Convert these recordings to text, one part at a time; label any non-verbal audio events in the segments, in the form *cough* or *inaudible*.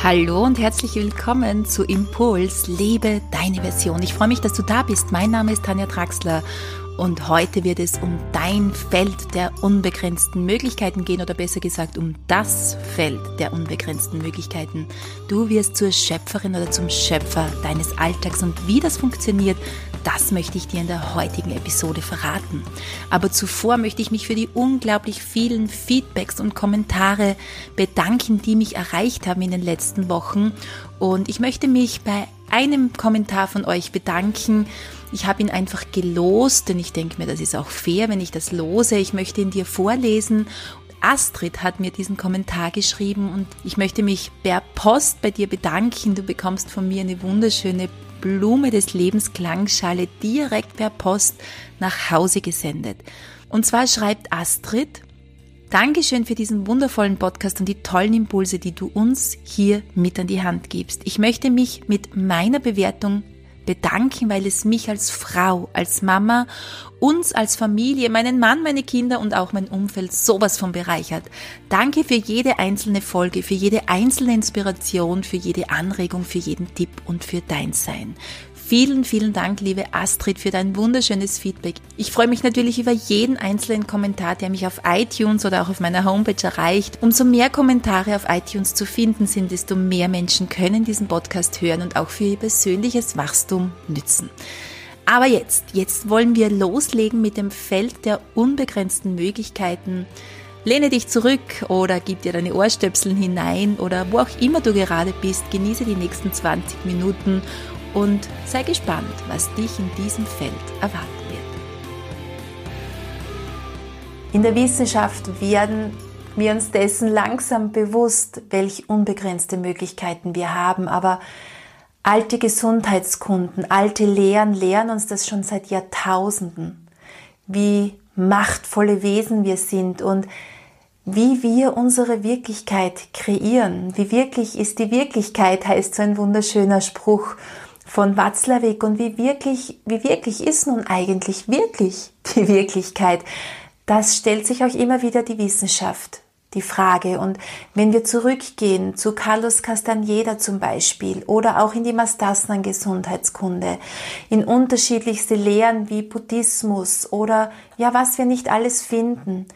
Hallo und herzlich willkommen zu Impuls, lebe deine Version. Ich freue mich, dass du da bist. Mein Name ist Tanja Traxler und heute wird es um dein Feld der unbegrenzten Möglichkeiten gehen oder besser gesagt um das Feld der unbegrenzten Möglichkeiten. Du wirst zur Schöpferin oder zum Schöpfer deines Alltags und wie das funktioniert, das möchte ich dir in der heutigen Episode verraten. Aber zuvor möchte ich mich für die unglaublich vielen Feedbacks und Kommentare bedanken, die mich erreicht haben in den letzten Wochen und ich möchte mich bei einem Kommentar von euch bedanken, ich habe ihn einfach gelost, denn ich denke mir, das ist auch fair, wenn ich das lose. Ich möchte ihn dir vorlesen. Astrid hat mir diesen Kommentar geschrieben und ich möchte mich per Post bei dir bedanken. Du bekommst von mir eine wunderschöne Blume des Lebens Klangschale direkt per Post nach Hause gesendet. Und zwar schreibt Astrid, Dankeschön für diesen wundervollen Podcast und die tollen Impulse, die du uns hier mit an die Hand gibst. Ich möchte mich mit meiner Bewertung bedanken, weil es mich als Frau, als Mama, uns als Familie, meinen Mann, meine Kinder und auch mein Umfeld sowas von bereichert. Danke für jede einzelne Folge, für jede einzelne Inspiration, für jede Anregung, für jeden Tipp und für dein Sein. Vielen, vielen Dank, liebe Astrid, für dein wunderschönes Feedback. Ich freue mich natürlich über jeden einzelnen Kommentar, der mich auf iTunes oder auch auf meiner Homepage erreicht. Umso mehr Kommentare auf iTunes zu finden sind, desto mehr Menschen können diesen Podcast hören und auch für ihr persönliches Wachstum nützen. Aber jetzt, jetzt wollen wir loslegen mit dem Feld der unbegrenzten Möglichkeiten. Lehne dich zurück oder gib dir deine Ohrstöpseln hinein oder wo auch immer du gerade bist, genieße die nächsten 20 Minuten und sei gespannt, was dich in diesem Feld erwarten wird. In der Wissenschaft werden wir uns dessen langsam bewusst, welche unbegrenzte Möglichkeiten wir haben, aber alte Gesundheitskunden, alte Lehren lehren uns das schon seit Jahrtausenden, wie machtvolle Wesen wir sind und wie wir unsere Wirklichkeit kreieren. Wie wirklich ist die Wirklichkeit, heißt so ein wunderschöner Spruch von Watzlawick und wie wirklich, wie wirklich ist nun eigentlich wirklich die Wirklichkeit? Das stellt sich auch immer wieder die Wissenschaft, die Frage. Und wenn wir zurückgehen zu Carlos Castaneda zum Beispiel oder auch in die Mastasnan Gesundheitskunde, in unterschiedlichste Lehren wie Buddhismus oder ja, was wir nicht alles finden,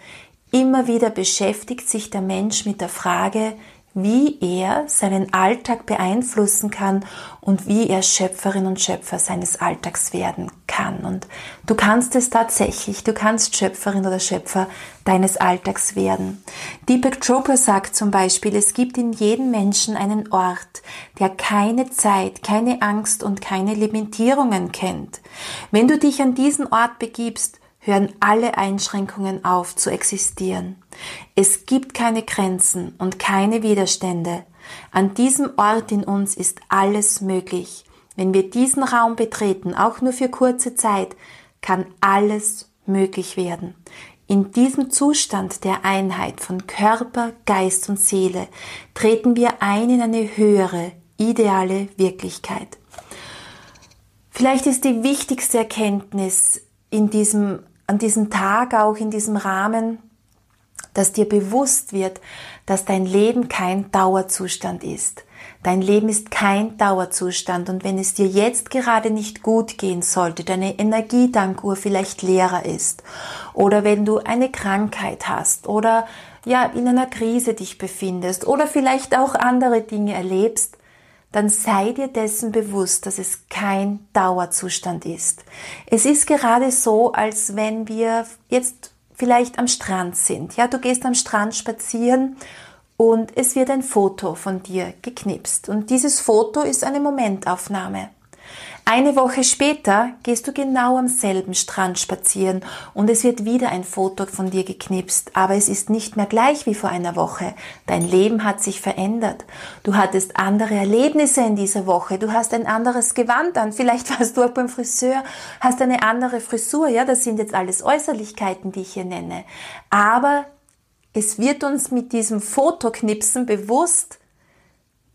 immer wieder beschäftigt sich der Mensch mit der Frage, wie er seinen Alltag beeinflussen kann und wie er Schöpferin und Schöpfer seines Alltags werden kann. Und du kannst es tatsächlich, du kannst Schöpferin oder Schöpfer deines Alltags werden. Deepak Chopra sagt zum Beispiel, es gibt in jedem Menschen einen Ort, der keine Zeit, keine Angst und keine Limitierungen kennt. Wenn du dich an diesen Ort begibst, hören alle Einschränkungen auf zu existieren. Es gibt keine Grenzen und keine Widerstände. An diesem Ort in uns ist alles möglich. Wenn wir diesen Raum betreten, auch nur für kurze Zeit, kann alles möglich werden. In diesem Zustand der Einheit von Körper, Geist und Seele treten wir ein in eine höhere, ideale Wirklichkeit. Vielleicht ist die wichtigste Erkenntnis in diesem an diesem Tag, auch in diesem Rahmen, dass dir bewusst wird, dass dein Leben kein Dauerzustand ist. Dein Leben ist kein Dauerzustand und wenn es dir jetzt gerade nicht gut gehen sollte, deine Energiedankuhr vielleicht leerer ist oder wenn du eine Krankheit hast oder ja in einer Krise dich befindest oder vielleicht auch andere Dinge erlebst, dann sei dir dessen bewusst, dass es kein Dauerzustand ist. Es ist gerade so, als wenn wir jetzt vielleicht am Strand sind. Ja, du gehst am Strand spazieren und es wird ein Foto von dir geknipst. Und dieses Foto ist eine Momentaufnahme. Eine Woche später gehst du genau am selben Strand spazieren und es wird wieder ein Foto von dir geknipst, aber es ist nicht mehr gleich wie vor einer Woche. Dein Leben hat sich verändert. Du hattest andere Erlebnisse in dieser Woche, du hast ein anderes Gewand an, vielleicht warst du auch beim Friseur, hast eine andere Frisur, ja, das sind jetzt alles Äußerlichkeiten, die ich hier nenne. Aber es wird uns mit diesem Fotoknipsen bewusst,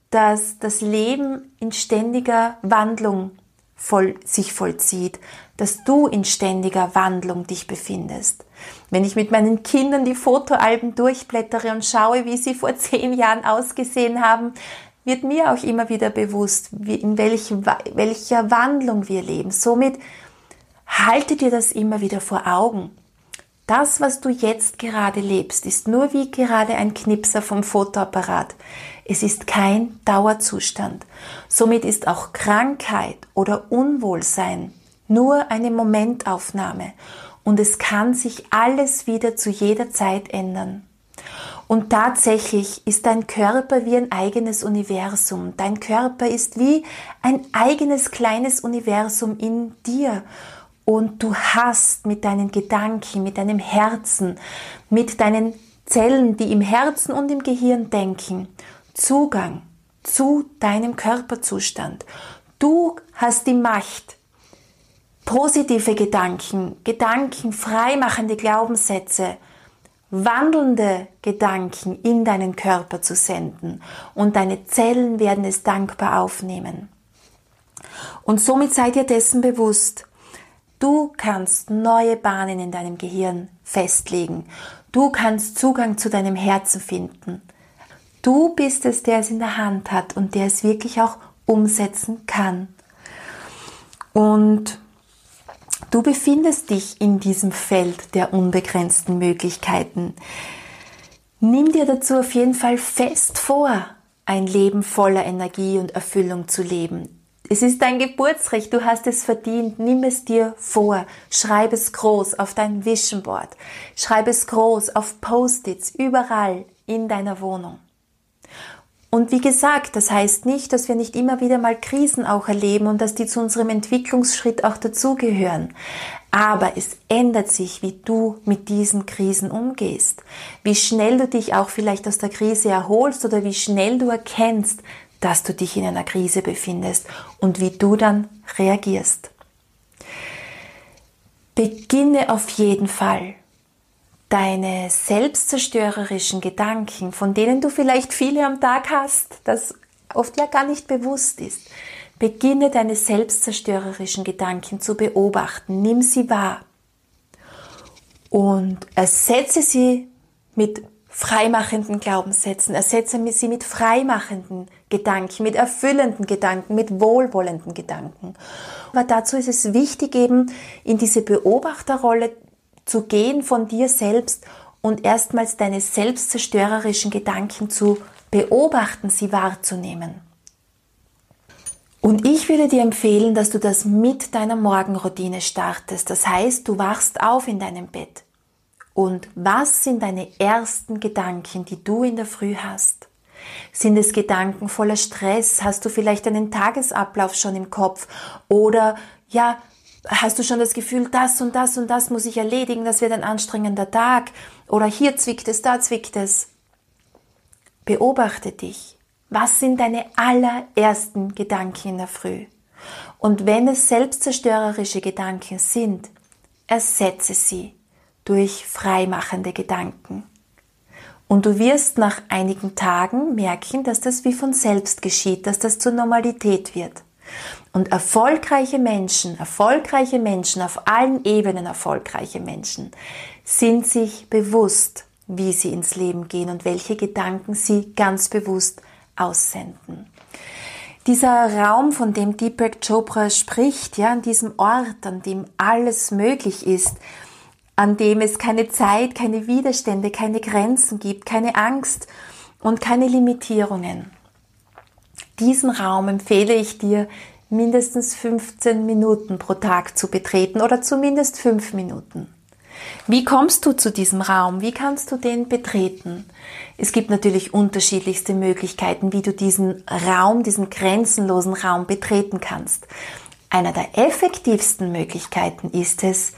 dass das Leben in ständiger Wandlung voll, sich vollzieht, dass du in ständiger Wandlung dich befindest. Wenn ich mit meinen Kindern die Fotoalben durchblättere und schaue, wie sie vor *laughs* zehn Jahren ausgesehen haben, wird mir auch immer wieder bewusst, in welcher Wandlung wir leben. Somit halte dir das immer wieder vor Augen. Das, was du jetzt gerade lebst, ist nur wie gerade ein Knipser vom Fotoapparat. Es ist kein Dauerzustand. Somit ist auch Krankheit oder Unwohlsein nur eine Momentaufnahme und es kann sich alles wieder zu jeder Zeit ändern. Und tatsächlich ist dein Körper wie ein eigenes Universum. Dein Körper ist wie ein eigenes kleines Universum in dir und du hast mit deinen Gedanken, mit deinem Herzen, mit deinen Zellen, die im Herzen und im Gehirn denken, Zugang zu deinem Körperzustand. Du hast die Macht, positive Gedanken, Gedanken freimachende Glaubenssätze, wandelnde Gedanken in deinen Körper zu senden und deine Zellen werden es dankbar aufnehmen. Und somit seid ihr dessen bewusst, Du kannst neue Bahnen in deinem Gehirn festlegen. Du kannst Zugang zu deinem Herzen finden. Du bist es, der es in der Hand hat und der es wirklich auch umsetzen kann. Und du befindest dich in diesem Feld der unbegrenzten Möglichkeiten. Nimm dir dazu auf jeden Fall fest vor, ein Leben voller Energie und Erfüllung zu leben. Es ist dein Geburtsrecht, du hast es verdient. Nimm es dir vor. Schreib es groß auf dein Vision Board. Schreib es groß auf Post-its überall in deiner Wohnung. Und wie gesagt, das heißt nicht, dass wir nicht immer wieder mal Krisen auch erleben und dass die zu unserem Entwicklungsschritt auch dazugehören. Aber es ändert sich, wie du mit diesen Krisen umgehst, wie schnell du dich auch vielleicht aus der Krise erholst oder wie schnell du erkennst, dass du dich in einer Krise befindest und wie du dann reagierst. Beginne auf jeden Fall deine selbstzerstörerischen Gedanken, von denen du vielleicht viele am Tag hast, das oft ja gar nicht bewusst ist. Beginne deine selbstzerstörerischen Gedanken zu beobachten, nimm sie wahr und ersetze sie mit freimachenden Glaubenssätzen, ersetze sie mit freimachenden Gedanken, mit erfüllenden Gedanken, mit wohlwollenden Gedanken. Aber dazu ist es wichtig, eben in diese Beobachterrolle zu gehen von dir selbst und erstmals deine selbstzerstörerischen Gedanken zu beobachten, sie wahrzunehmen. Und ich würde dir empfehlen, dass du das mit deiner Morgenroutine startest. Das heißt, du wachst auf in deinem Bett. Und was sind deine ersten Gedanken, die du in der Früh hast? Sind es Gedanken voller Stress? Hast du vielleicht einen Tagesablauf schon im Kopf? Oder ja, hast du schon das Gefühl, das und das und das muss ich erledigen, das wird ein anstrengender Tag? Oder hier zwickt es, da zwickt es. Beobachte dich. Was sind deine allerersten Gedanken in der Früh? Und wenn es selbstzerstörerische Gedanken sind, ersetze sie durch freimachende Gedanken. Und du wirst nach einigen Tagen merken, dass das wie von selbst geschieht, dass das zur Normalität wird. Und erfolgreiche Menschen, erfolgreiche Menschen, auf allen Ebenen erfolgreiche Menschen, sind sich bewusst, wie sie ins Leben gehen und welche Gedanken sie ganz bewusst aussenden. Dieser Raum, von dem Deepak Chopra spricht, ja, an diesem Ort, an dem alles möglich ist, an dem es keine Zeit, keine Widerstände, keine Grenzen gibt, keine Angst und keine Limitierungen. Diesen Raum empfehle ich dir, mindestens 15 Minuten pro Tag zu betreten oder zumindest 5 Minuten. Wie kommst du zu diesem Raum? Wie kannst du den betreten? Es gibt natürlich unterschiedlichste Möglichkeiten, wie du diesen Raum, diesen grenzenlosen Raum betreten kannst. Einer der effektivsten Möglichkeiten ist es,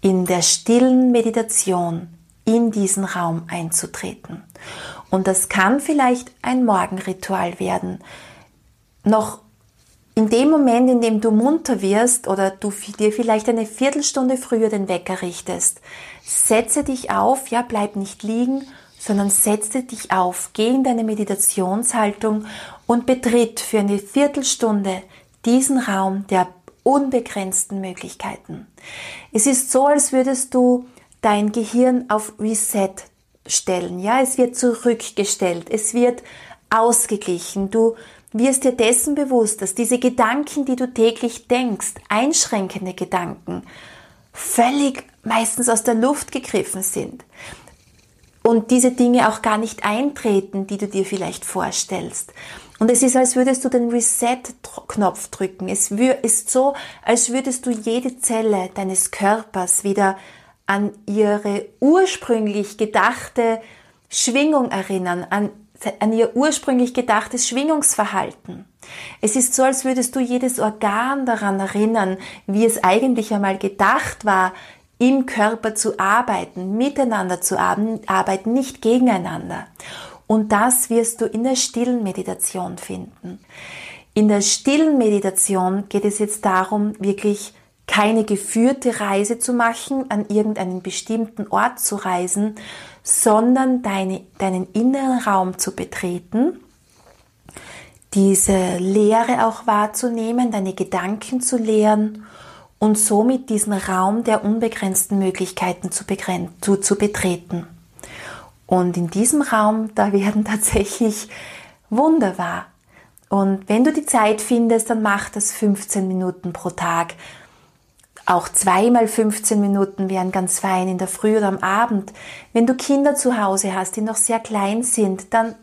in der stillen Meditation in diesen Raum einzutreten. Und das kann vielleicht ein Morgenritual werden. Noch in dem Moment, in dem du munter wirst oder du dir vielleicht eine Viertelstunde früher den Wecker richtest, setze dich auf, ja, bleib nicht liegen, sondern setze dich auf, geh in deine Meditationshaltung und betritt für eine Viertelstunde diesen Raum der unbegrenzten Möglichkeiten. Es ist so, als würdest du dein Gehirn auf Reset stellen. Ja, es wird zurückgestellt. Es wird ausgeglichen. Du wirst dir dessen bewusst, dass diese Gedanken, die du täglich denkst, einschränkende Gedanken, völlig meistens aus der Luft gegriffen sind und diese Dinge auch gar nicht eintreten, die du dir vielleicht vorstellst. Und es ist, als würdest du den Reset-Knopf drücken. Es ist so, als würdest du jede Zelle deines Körpers wieder an ihre ursprünglich gedachte Schwingung erinnern, an, an ihr ursprünglich gedachtes Schwingungsverhalten. Es ist so, als würdest du jedes Organ daran erinnern, wie es eigentlich einmal gedacht war, im Körper zu arbeiten, miteinander zu arbeiten, nicht gegeneinander. Und das wirst du in der stillen Meditation finden. In der stillen Meditation geht es jetzt darum, wirklich keine geführte Reise zu machen, an irgendeinen bestimmten Ort zu reisen, sondern deine, deinen inneren Raum zu betreten, diese Lehre auch wahrzunehmen, deine Gedanken zu lehren und somit diesen Raum der unbegrenzten Möglichkeiten zu, zu, zu betreten. Und in diesem Raum, da werden *laughs* tatsächlich Wunder wahr. Und wenn du die Zeit findest, dann mach das 15 Minuten pro Tag. Auch zweimal 15 Minuten wären ganz fein in der Früh oder am Abend. Wenn du Kinder zu Hause hast, die noch sehr klein sind, dann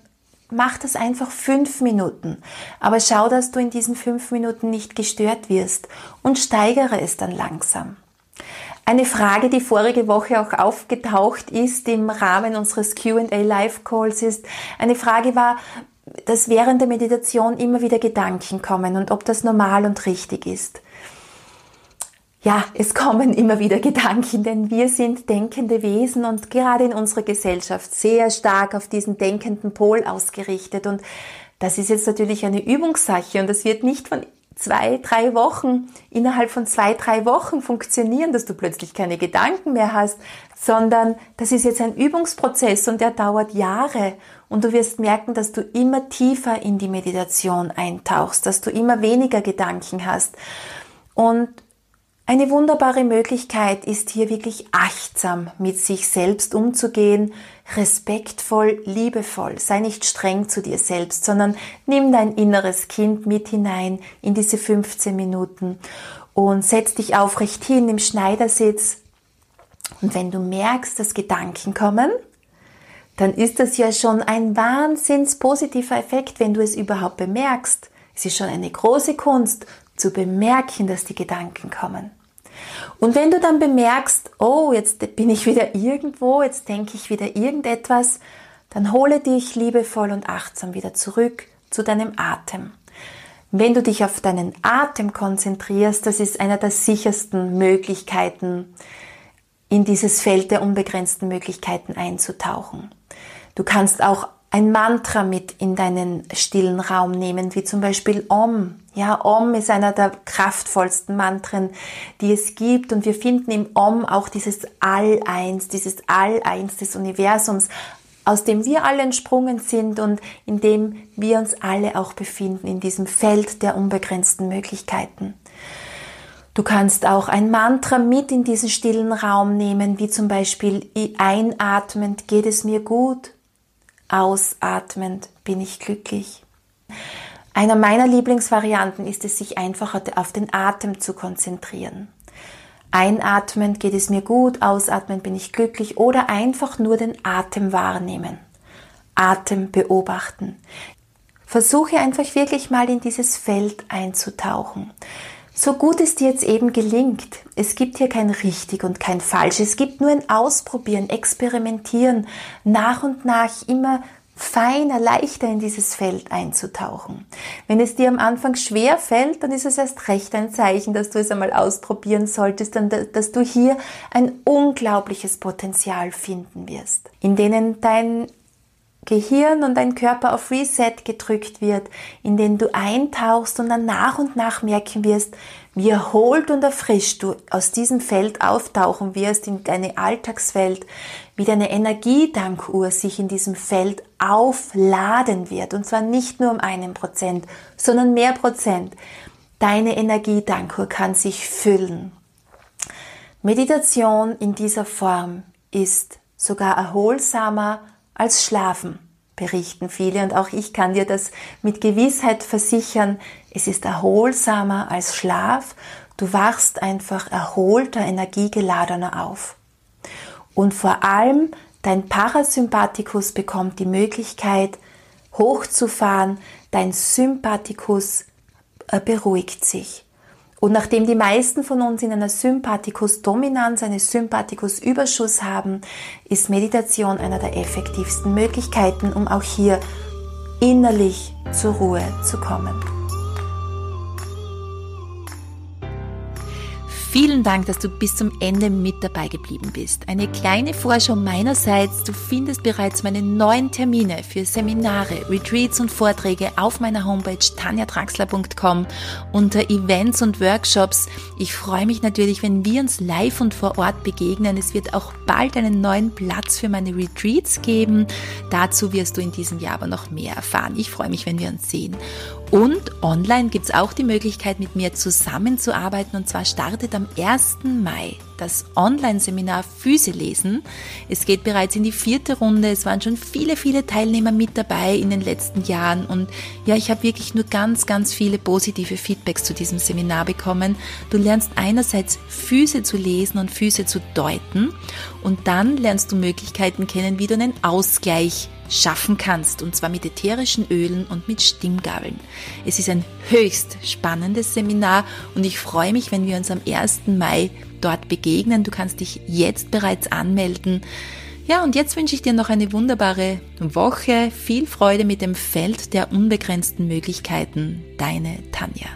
mach das einfach fünf Minuten. Aber schau, dass du in diesen fünf Minuten nicht gestört wirst und steigere es dann langsam. Eine Frage, die vorige Woche auch aufgetaucht ist im Rahmen unseres QA Live Calls ist, eine Frage war, dass während der Meditation immer wieder Gedanken kommen und ob das normal und richtig ist ja, es kommen immer wieder Gedanken, denn wir sind denkende Wesen und gerade in unserer Gesellschaft sehr stark auf diesen denkenden Pol ausgerichtet. Und das ist jetzt natürlich eine Übungssache und das wird nicht von zwei, drei Wochen, innerhalb von zwei, drei Wochen funktionieren, dass du plötzlich keine Gedanken mehr hast, sondern das ist jetzt ein Übungsprozess und der dauert Jahre und du wirst merken, dass du immer tiefer in die Meditation eintauchst, dass du immer weniger Gedanken hast. Und eine wunderbare Möglichkeit ist hier wirklich achtsam mit sich selbst umzugehen, respektvoll, liebevoll. Sei nicht streng zu dir selbst, sondern nimm dein inneres Kind mit hinein in diese 15 Minuten und setz dich aufrecht hin im Schneidersitz. Und wenn du merkst, dass Gedanken kommen, dann ist das ja schon ein wahnsinns positiver Effekt, wenn du es überhaupt bemerkst. Es ist schon eine große Kunst zu bemerken, dass die Gedanken kommen. Und wenn du dann bemerkst, oh, jetzt bin ich wieder irgendwo, jetzt denke ich wieder irgendetwas, dann hole dich liebevoll und achtsam wieder zurück zu deinem Atem. Wenn du dich auf deinen Atem konzentrierst, das ist einer der sichersten Möglichkeiten, in dieses Feld der unbegrenzten Möglichkeiten einzutauchen. Du kannst auch ein Mantra mit in deinen stillen Raum nehmen, wie zum Beispiel Om. Ja, Om ist einer der kraftvollsten Mantren, die es gibt. Und wir finden im Om auch dieses All-Eins, dieses All-Eins des Universums, aus dem wir alle entsprungen sind und in dem wir uns alle auch befinden, in diesem Feld der unbegrenzten Möglichkeiten. Du kannst auch ein Mantra mit in diesen stillen Raum nehmen, wie zum Beispiel einatmend geht es mir gut, ausatmend bin ich glücklich. Einer meiner Lieblingsvarianten ist es, sich einfach auf den Atem zu konzentrieren. Einatmend geht es mir gut, ausatmend bin ich glücklich oder einfach nur den Atem wahrnehmen. Atem beobachten. Versuche einfach wirklich mal in dieses Feld einzutauchen. So gut es dir jetzt eben gelingt, es gibt hier kein richtig und kein falsch, es gibt nur ein Ausprobieren, Experimentieren, nach und nach immer feiner, leichter in dieses Feld einzutauchen. Wenn es dir am Anfang schwer fällt, dann ist es erst recht ein Zeichen, dass du es einmal ausprobieren solltest, dann, dass du hier ein unglaubliches Potenzial finden wirst, in denen dein Gehirn und dein Körper auf Reset gedrückt wird, in den du eintauchst und dann nach und nach merken wirst, wie erholt und erfrischt du aus diesem Feld auftauchen wirst in deine Alltagswelt, wie deine Energiedankuhr sich in diesem Feld aufladen wird. Und zwar nicht nur um einen Prozent, sondern mehr Prozent. Deine Energiedankuhr kann sich füllen. Meditation in dieser Form ist sogar erholsamer als Schlafen. Berichten viele und auch ich kann dir das mit Gewissheit versichern. Es ist erholsamer als Schlaf. Du wachst einfach erholter, energiegeladener auf. Und vor allem dein Parasympathikus bekommt die Möglichkeit hochzufahren, dein Sympathikus äh, beruhigt sich. Und nachdem die meisten von uns in einer Sympathikus-Dominanz, eine Sympathikus-Überschuss haben, ist Meditation einer der effektivsten Möglichkeiten, um auch hier innerlich zur Ruhe zu kommen. Vielen Dank, dass du bis zum Ende mit dabei geblieben bist. Eine kleine Vorschau meinerseits. Du findest bereits meine neuen Termine für Seminare, Retreats und Vorträge auf meiner Homepage tanjatraxler.com unter Events und Workshops. Ich freue mich natürlich, wenn wir uns live und vor Ort begegnen. Es wird auch bald einen neuen Platz für meine Retreats geben. Dazu wirst du in diesem Jahr aber noch mehr erfahren. Ich freue mich, wenn wir uns sehen. Und online gibt es auch die Möglichkeit, mit mir zusammenzuarbeiten. Und zwar startet am 1. Mai das Online-Seminar Füße lesen. Es geht bereits in die vierte Runde. Es waren schon viele, viele Teilnehmer mit dabei in den letzten Jahren. Und ja, ich habe wirklich nur ganz, ganz viele positive Feedbacks zu diesem Seminar bekommen. Du lernst einerseits Füße zu lesen und Füße zu deuten. Und dann lernst du Möglichkeiten kennen, wie du einen Ausgleich schaffen kannst, und zwar mit ätherischen Ölen und mit Stimmgabeln. Es ist ein höchst spannendes Seminar und ich freue mich, wenn wir uns am 1. Mai dort begegnen. Du kannst dich jetzt bereits anmelden. Ja, und jetzt wünsche ich dir noch eine wunderbare Woche. Viel Freude mit dem Feld der unbegrenzten Möglichkeiten. Deine Tanja.